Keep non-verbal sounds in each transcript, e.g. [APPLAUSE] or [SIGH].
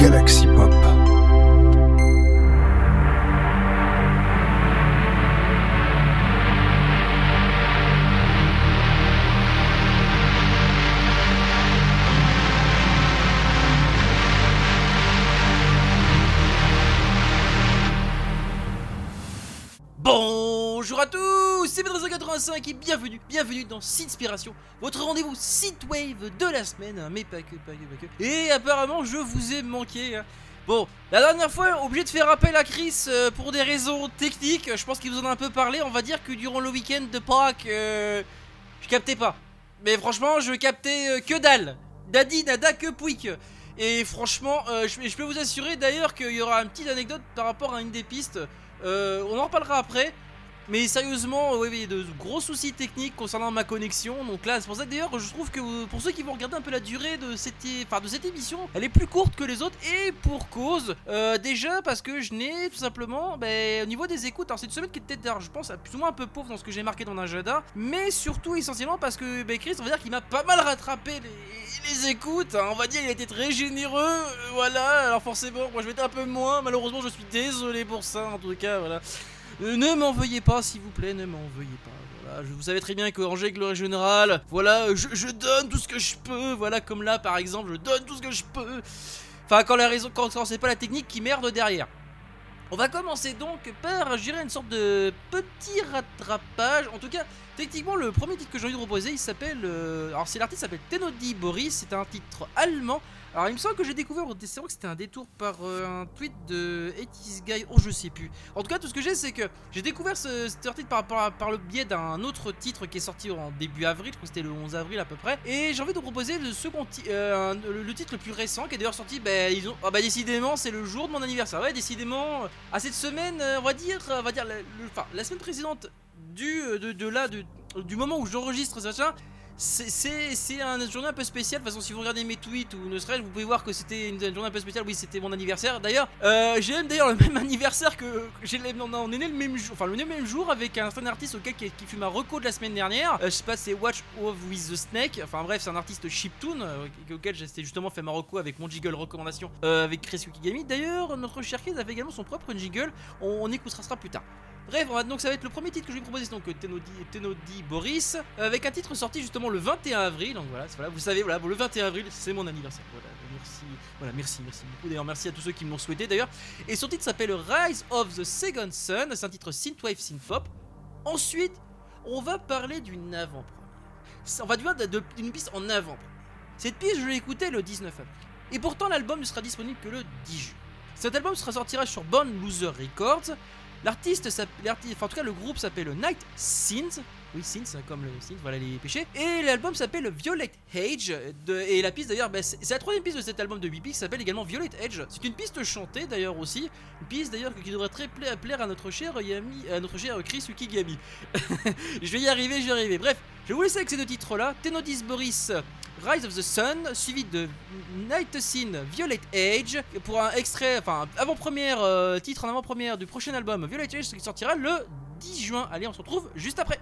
Galaxy bienvenue, bienvenue dans Synspiration, votre rendez-vous Synthwave de la semaine, mais pas que, pas que, pas que. Et apparemment, je vous ai manqué. hein. Bon, la dernière fois, obligé de faire appel à Chris euh, pour des raisons techniques, je pense qu'il vous en a un peu parlé, on va dire que durant le week-end de Pâques, euh, je captais pas. Mais franchement, je captais euh, que dalle. Daddy, nada, que pouic. Et franchement, euh, je, peux vous assurer d'ailleurs qu'il y aura une petite anecdote par rapport à une des pistes. On en reparlera après. Mais sérieusement, oui, oui, de gros soucis techniques concernant ma connexion. Donc là, c'est pour ça d'ailleurs, je trouve que pour ceux qui vont regarder un peu la durée de cette, émission, elle est plus courte que les autres. Et pour cause, Euh, déjà parce que je n'ai tout simplement, ben, au niveau des écoutes, alors c'est une semaine qui était, d'ailleurs, je pense, plus ou moins un peu pauvre dans ce que j'ai marqué dans mon. Mais surtout, essentiellement parce que ben, Chris, on va dire qu'il m'a pas mal rattrapé les, écoutes. hein. On va dire, il a été très généreux. euh, voilà, alors forcément, moi je vais être un peu moins. Malheureusement, je suis désolé pour ça, en tout cas, voilà. Euh, ne m'en veuillez pas, s'il vous plaît, ne m'en veuillez pas. Voilà, je, vous savez très bien qu'en règle générale, voilà, je, je donne tout ce que je peux. Voilà, comme là, par exemple, je donne tout ce que je peux. Enfin, quand la raison, quand, quand c'est pas la technique qui merde derrière. On va commencer donc par, je dirais, une sorte de petit rattrapage. En tout cas, techniquement, le premier titre que j'ai envie de proposer, il s'appelle. euh, alors, c'est l'artiste s'appelle Tenodi Boris. C'est un titre allemand. Alors, il me semble que j'ai découvert, c'est vrai que c'était un détour par euh, un tweet de 80 Guy. Oh, je sais plus. En tout cas, tout ce que j'ai, c'est que j'ai découvert ce, cet par, le biais d'un autre titre qui est sorti en début avril. Je crois que c'était le 11 avril à peu près. Et j'ai envie de vous proposer le euh, le, titre le plus récent qui est d'ailleurs sorti. Bah, ils ont, ah bah, décidément, c'est le jour de mon anniversaire. Ouais, décidément, à cette semaine, euh, on va dire, on va dire, enfin, la semaine précédente du, euh, de, là, de- du moment où j'enregistre ça, c'est- une journée un peu spéciale. De toute façon, si vous regardez mes tweets ou ne serait-ce, vous pouvez voir que c'était une, journée un peu spéciale. Oui, c'était mon anniversaire. D'ailleurs, euh, j'ai même d'ailleurs le même [LAUGHS] anniversaire que j'ai. On, est né le même jour, enfin le même jour avec un certain artiste auquel qui, qui fut ma reco de la semaine dernière. Euh, je sais pas, c'est Watch of with the Snake. Enfin bref, c'est un artiste chiptune euh, auquel j'ai justement fait ma reco avec mon jiggle recommandation euh, avec Chris Yukigami. D'ailleurs, notre cher Chris avait également son propre jiggle. On, on écoutera ça plus tard. Bref, on va- donc ça va être le premier titre que je vais vous proposer, donc euh, Tenodi, Boris, euh, avec un titre sorti justement le 21 avril. Donc voilà, vous savez, le 21 avril, c'est mon anniversaire. Voilà, merci, voilà, merci, merci beaucoup. D'ailleurs, merci à tous ceux qui me l'ont souhaité d'ailleurs. Et son titre s'appelle Rise of the Second Sun. C'est un titre synthwave synthpop. Ensuite, on va parler d'une avant-première. On va dire d'une piste en avant-première. Cette piste, je l'ai écoutée le 19 avril. Et pourtant, l'album ne sera disponible que le 10 juin. Cet album sera sortira sur Born Loser Records. L'artiste, en tout cas, le groupe s'appelle Night Synth. Oui, Synth, comme le synth, voilà les péchés. Et l'album s'appelle Violet Age. et la piste d'ailleurs, bah, c'est la troisième piste de cet album de 8 qui s'appelle également Violet Age. C'est une piste chantée d'ailleurs aussi. Une piste d'ailleurs qui devrait très pla- plaire à notre cher Yami, à notre cher Chris Ukigami. [LAUGHS] je vais y arriver, je vais y arriver. Bref, je vais vous laisser avec ces deux titres-là. Tenodis Boris, Rise of the Sun, suivi de Night Scene, Violet Age, pour un extrait, enfin avant-première, euh, titre en avant-première du prochain album Violet Age qui sortira le 10 juin. Allez, on se retrouve juste après.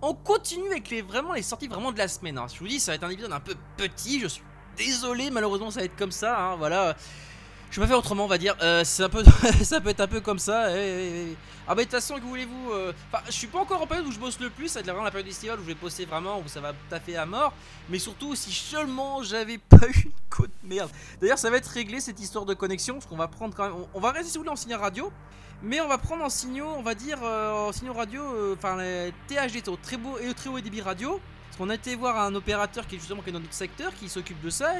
On continue avec les vraiment les sorties vraiment de la semaine. hein. Je vous dis, ça va être un épisode un peu petit. Je suis désolé, malheureusement, ça va être comme ça. hein, voilà. Je vais pas faire autrement, on va dire. Euh, [LAUGHS] ça peut être un peu comme ça. Ah bah de toute façon, que voulez-vous euh, je suis pas encore en période où je bosse le plus. Ça vraiment la période estivale où je vais poster vraiment, où ça va taffer à mort. Mais surtout, si seulement j'avais [LAUGHS] pas eu une côte merde. D'ailleurs, ça va être réglé cette histoire de connexion, parce qu'on va prendre quand même. On, va rester si vous voulez en signal radio. Mais on va prendre en signaux, on va dire, euh, en signaux radio, enfin les THD, très beau et très haut débit radio. Parce qu'on a été voir un opérateur qui est justement qui est dans notre secteur, qui s'occupe de ça,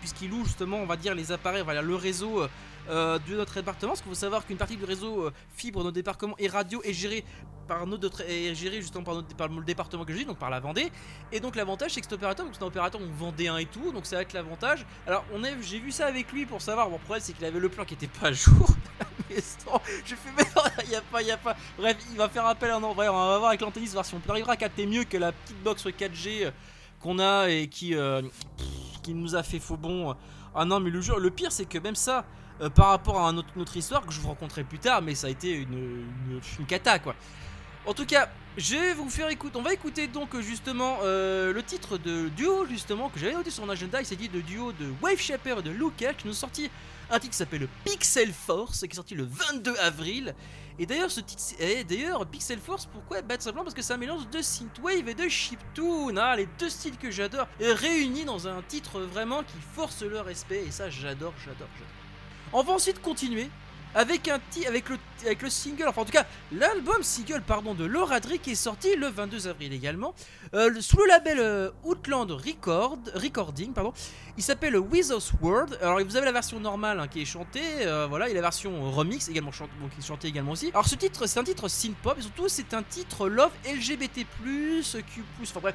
puisqu'il loue justement, on va dire, les appareils, voilà, le réseau euh, de notre département. Parce qu'il faut savoir qu'une partie du réseau euh, fibre de notre département et radio est gérée par notre est justement par, notre, par le département que je dis, donc par la Vendée. Et donc l'avantage c'est que cet opérateur, donc c'est un opérateur donc vendéen et tout, donc c'est avec l'avantage. Alors on a, j'ai vu ça avec lui pour savoir. Bon, le problème c'est qu'il avait le plan qui était pas à jour. [LAUGHS] je fais mais non, y a pas, y a pas. Bref, il va faire appel à un vrai. On va voir avec l'antenniste voir si on arrivera à capter mieux que la petite box 4G euh, qu'on a et qui euh, qui nous a fait faux bon. Ah non, mais le jeu, le pire c'est que même ça. euh, par rapport à autre histoire que je vous rencontrerai plus tard, mais ça a été une, une, une cata quoi. En tout cas, je vais vous faire écouter. On va écouter donc justement euh, le titre de duo justement que j'avais noté sur mon agenda. Il s'agit de duo de Wave Shaper et de Luca qui nous sorti un titre qui s'appelle Pixel Force qui est sorti le 22 avril. Et d'ailleurs ce titre, et d'ailleurs Pixel Force, pourquoi? Bah tout simplement parce que c'est un mélange de synthwave et de chiptune, hein, les deux styles que j'adore, réunis dans un titre vraiment qui force le respect. Et ça, j'adore, j'adore, j'adore. On va ensuite continuer avec un avec le avec le single, enfin en tout cas l'album single pardon de Laura Dre qui est sorti le 22 avril également euh, sous le label euh, Outland Record Recording pardon. Il s'appelle Wizard's World. Alors vous avez la version normale hein, qui est chantée, euh, voilà, et la version remix également qui est chantée également aussi. Alors ce titre c'est un titre synth pop et surtout c'est un titre love LGBT+, Q+, enfin bref.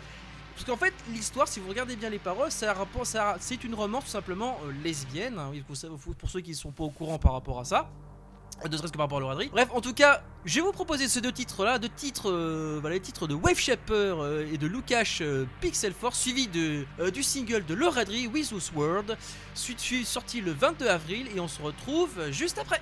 Parce qu'en fait, l'histoire, si vous regardez bien les paroles, c'est une romance tout simplement euh, lesbienne. pour ceux qui ne sont pas au courant par rapport à ça. Ne serait-ce que par rapport à Laura Dre. Bref, en tout cas, je vais vous proposer ces deux titres-là, deux titres, euh, voilà, les titres de Wave Shaper euh, et de Lukash Pixel Force, suivi de, du single de Laura Dre, With suite- sorti le 22 avril, et on se retrouve juste après.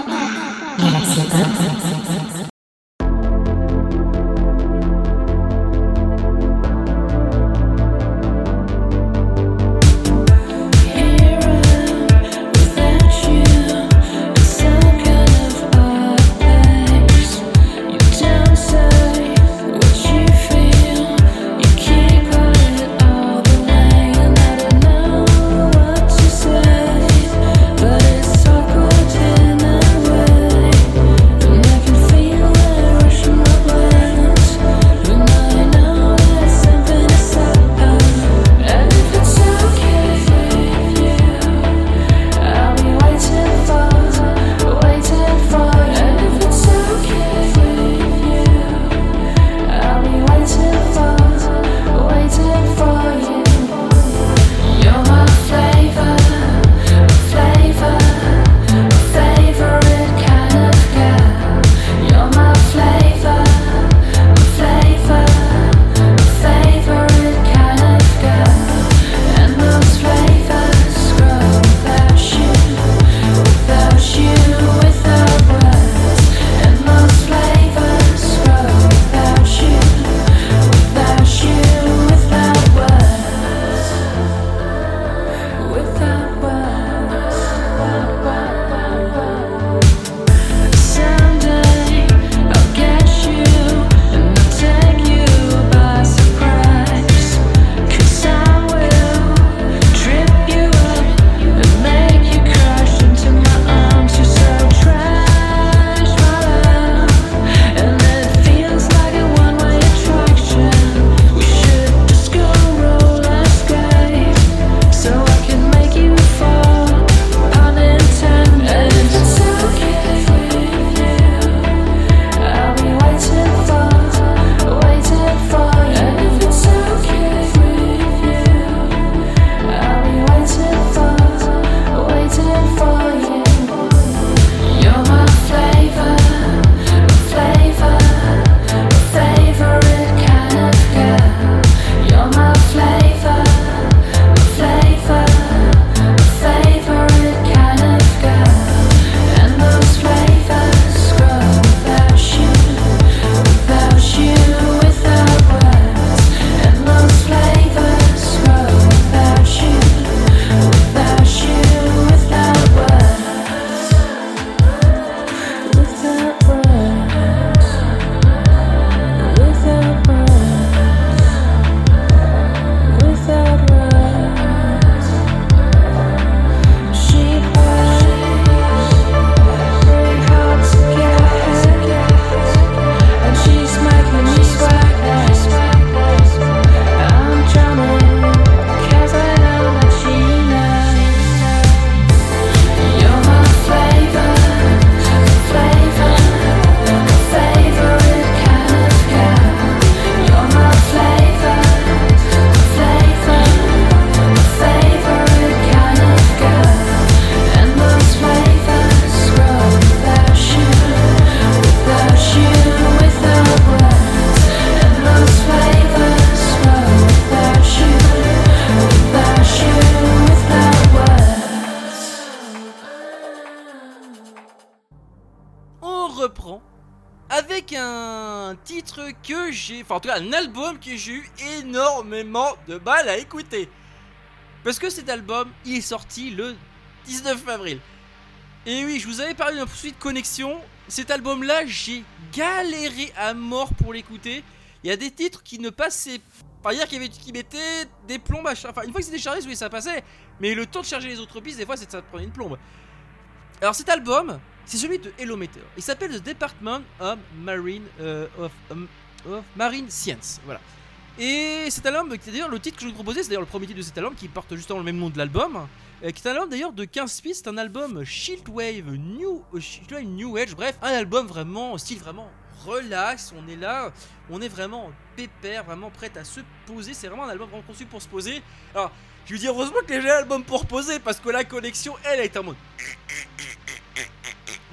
reprend avec un titre que j'ai, enfin en tout cas un album que j'ai eu énormément de mal à écouter. Parce que cet album, il est sorti le 19 avril. Et oui, je vous avais parlé d'un poursuite de connexion. Cet album-là, j'ai galéré à mort pour l'écouter. Il y a des titres qui ne passaient pas. dire qu'il qui mettaient des plombes à charger. Enfin, une fois que c'était chargé, oui, ça passait. Mais le temps de charger les autres pistes, des fois, c'est ça prenait une plombe. Alors cet album, c'est celui de Hello Meteor. Il s'appelle The Department of Marine, euh, um, Science. Voilà. Et cet album, d'ailleurs le titre que je vous proposais, c'est d'ailleurs le premier titre de cet album qui porte justement le même nom de l'album, euh, qui est un album d'ailleurs de 15 pistes, un album Shieldwave New, euh, New Age, bref, un album vraiment style vraiment relax, on est là, on est vraiment pépère, vraiment prête à se poser, c'est vraiment un album vraiment conçu pour se poser. Alors, je lui dis heureusement que j'ai l'album pour poser parce que la collection, elle, est en mode.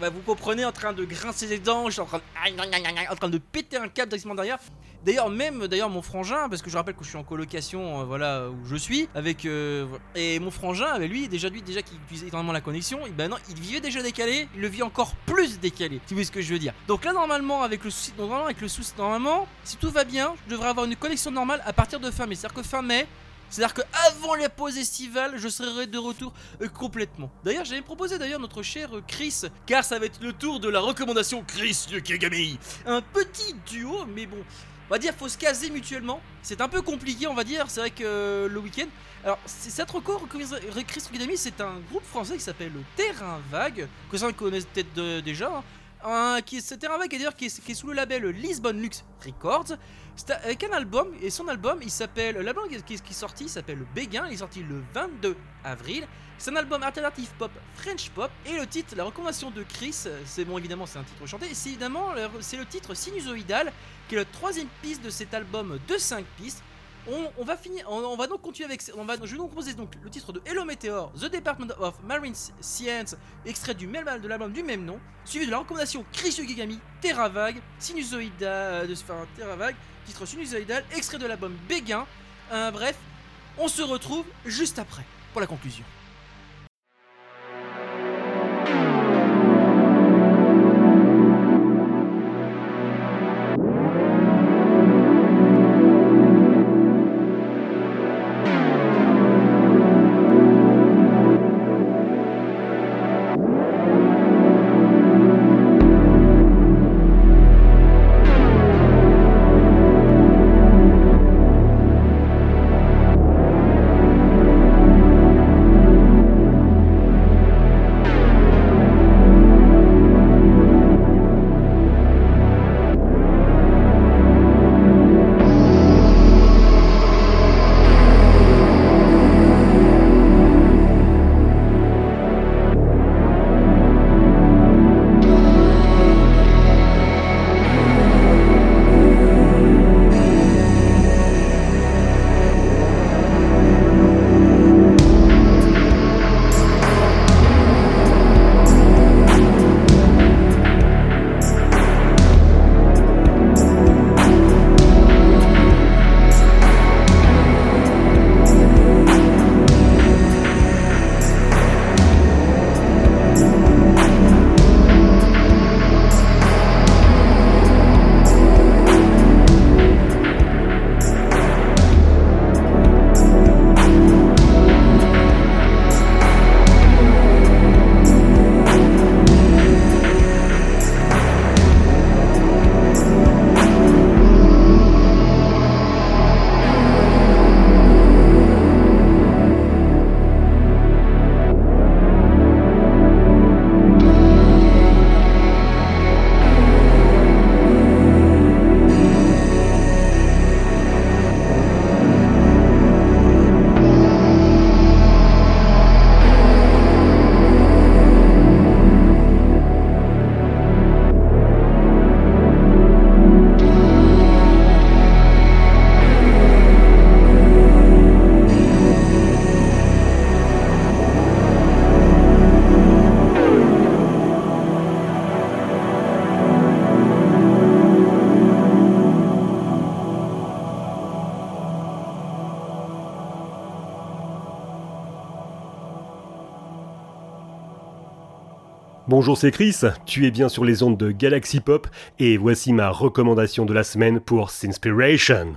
Bah, vous comprenez, en train de grincer les dents, je suis en train de, en péter un câble directement derrière. D'ailleurs, même d'ailleurs mon frangin, parce que je rappelle que je suis en colocation, euh, voilà où je suis, avec euh, et mon frangin, avec lui déjà lui déjà qui utilisait énormément la connexion, et ben non, il vivait déjà décalé, il le vit encore plus décalé. Si vous voyez ce que je veux dire? Donc là normalement avec le souci, normalement avec le souci, normalement si tout va bien, je devrais avoir une connexion normale à partir de fin mai, c'est-à-dire que fin mai, c'est-à-dire que avant la pause estivale, je serai de retour euh, complètement. D'ailleurs, j'avais proposé d'ailleurs notre cher euh, Chris, car ça va être le tour de la recommandation Chris de Kagami. Un petit duo, mais bon, on va dire faut se caser mutuellement. C'est un peu compliqué, on va dire. C'est vrai que euh, le week-end. Alors, cette record, Chris Kagami, c'est un groupe français qui s'appelle Terrain Vague, que ça connaissent peut-être déjà. hein. Un- qui est, ce Terrain Vague, d'ailleurs, qui est, qui est sous le label Lisbon Lux Records. C'est avec un album, et son album, il s'appelle. L'album qui, qui- est sorti s'appelle Béguin, il est sorti le 22 avril. C'est un album alternatif pop, French pop, et le titre, la recommandation de Chris, c'est bon, évidemment, c'est un titre chanté, c'est évidemment, c'est le titre Sinusoïdal, qui est la troisième piste de cet album de 5 pistes. On, va finir, on, va donc continuer avec, on va, je vais donc proposer donc le titre de Hello Meteor, The Department of Marine Science, extrait du même de l'album du même nom, suivi de la recommandation Chris Yogigami, Terra Vague, Sinusoïdal, de enfin, Terra Vague, titre sinusoïdal, extrait de l'album Béguin. Euh, bref, on se retrouve juste après pour la conclusion. Bonjour, c'est Chris, tu es bien sur les ondes de Galaxy Pop et voici ma recommandation de la semaine pour Sinspiration.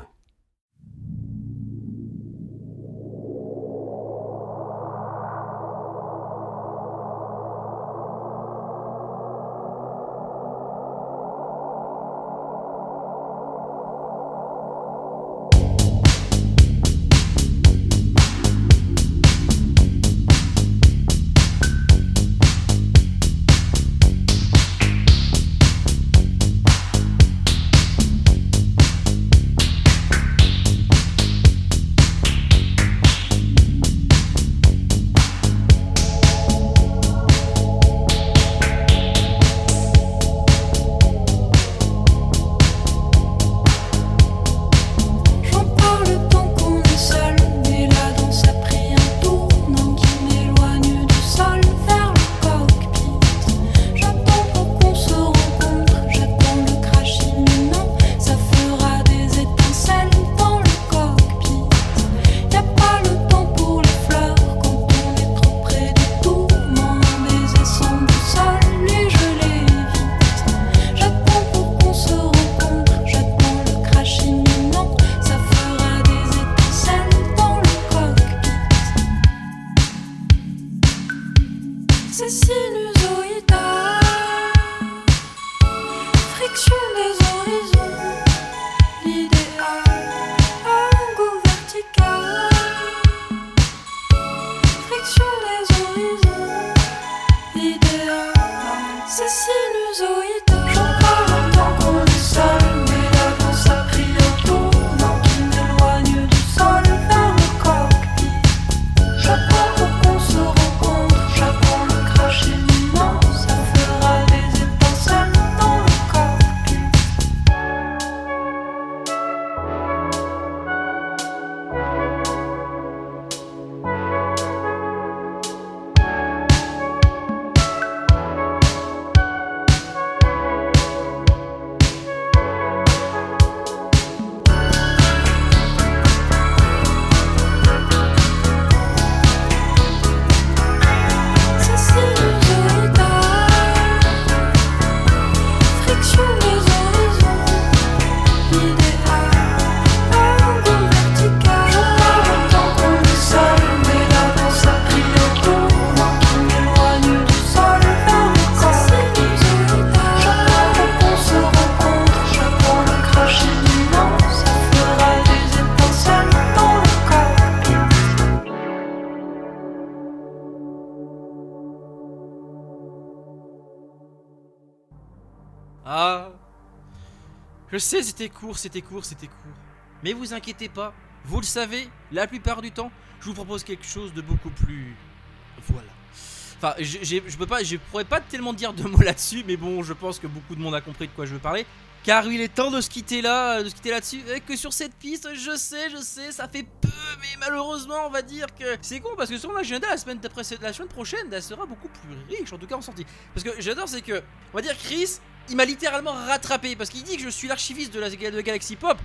ces sinusoïdes. Oh, Ah. Je sais, c'était court, c'était court, c'était court. Mais vous inquiétez pas, vous le savez, la plupart du temps, je vous propose quelque chose de beaucoup plus. Voilà. Enfin, je peux pas, je pourrais pas tellement dire de mots [LAUGHS] là-dessus, mais bon, je pense que beaucoup de monde a compris de quoi je veux parler. Car il est temps de se quitter là, de se quitter là-dessus. Et que sur cette piste, je sais, je sais, ça fait peu, mais malheureusement, on va dire que c'est con parce que sur mon agenda, la semaine d'après, la semaine prochaine, elle sera beaucoup plus riche, en tout cas en sortie. Parce que j'adore, c'est que, on va dire, Chris, il m'a littéralement rattrapé parce qu'il dit que je suis l'archiviste de la Galaxy Pop.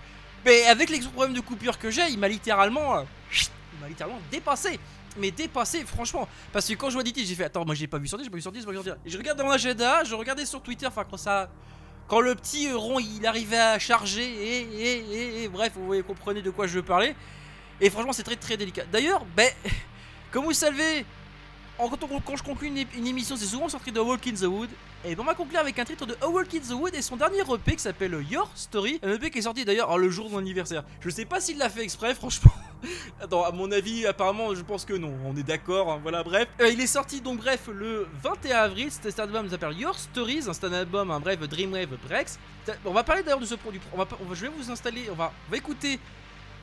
Mais avec les problèmes de coupure que j'ai, il m'a littéralement, euh, il m'a littéralement dépassé. Mais dépassé, franchement. Parce que quand je vois titres, j'ai fait Attends, moi j'ai pas vu sortir, j'ai pas vu sortir, j'ai pas vu sortir. Je regarde dans mon agenda, je regardais sur Twitter, enfin quand ça. Quand le petit rond il arrivait à charger, et, et, bref, vous comprenez de quoi je veux parler. Et franchement, c'est très très délicat. D'ailleurs, ben, [LAUGHS] comme vous savez, quand, je conclue une, émission, c'est souvent sorti de Walk in the Wood. Et ben, on va conclure avec un titre de Walk in the Wood et son dernier EP qui s'appelle Your Story. Un EP qui est sorti d'ailleurs le jour de mon anniversaire. Je sais pas s'il l'a fait exprès, franchement. [LAUGHS] Attends, à mon avis, apparemment, je pense que non. On est d'accord, hein, voilà, bref. Euh, il est sorti donc, bref, le 21 avril. Cet album s'appelle Your Stories. C'est un album, un bref, Dreamwave Breaks. On va parler d'ailleurs de ce produit. On va, on va- je vais vous installer, on va, on va écouter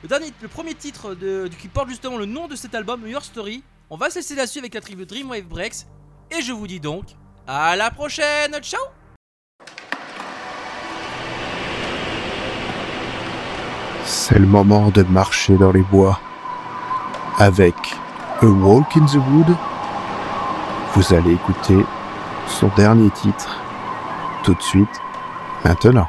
le, dernier, le premier titre de, qui porte justement le nom de cet album, Your Story. On va se laisser là-dessus avec la tribu Dreamwave Breaks. Et je vous dis donc, à la prochaine. Ciao C'est le moment de marcher dans les bois. Avec A Walk in the Wood, vous allez écouter son dernier titre tout de suite, maintenant.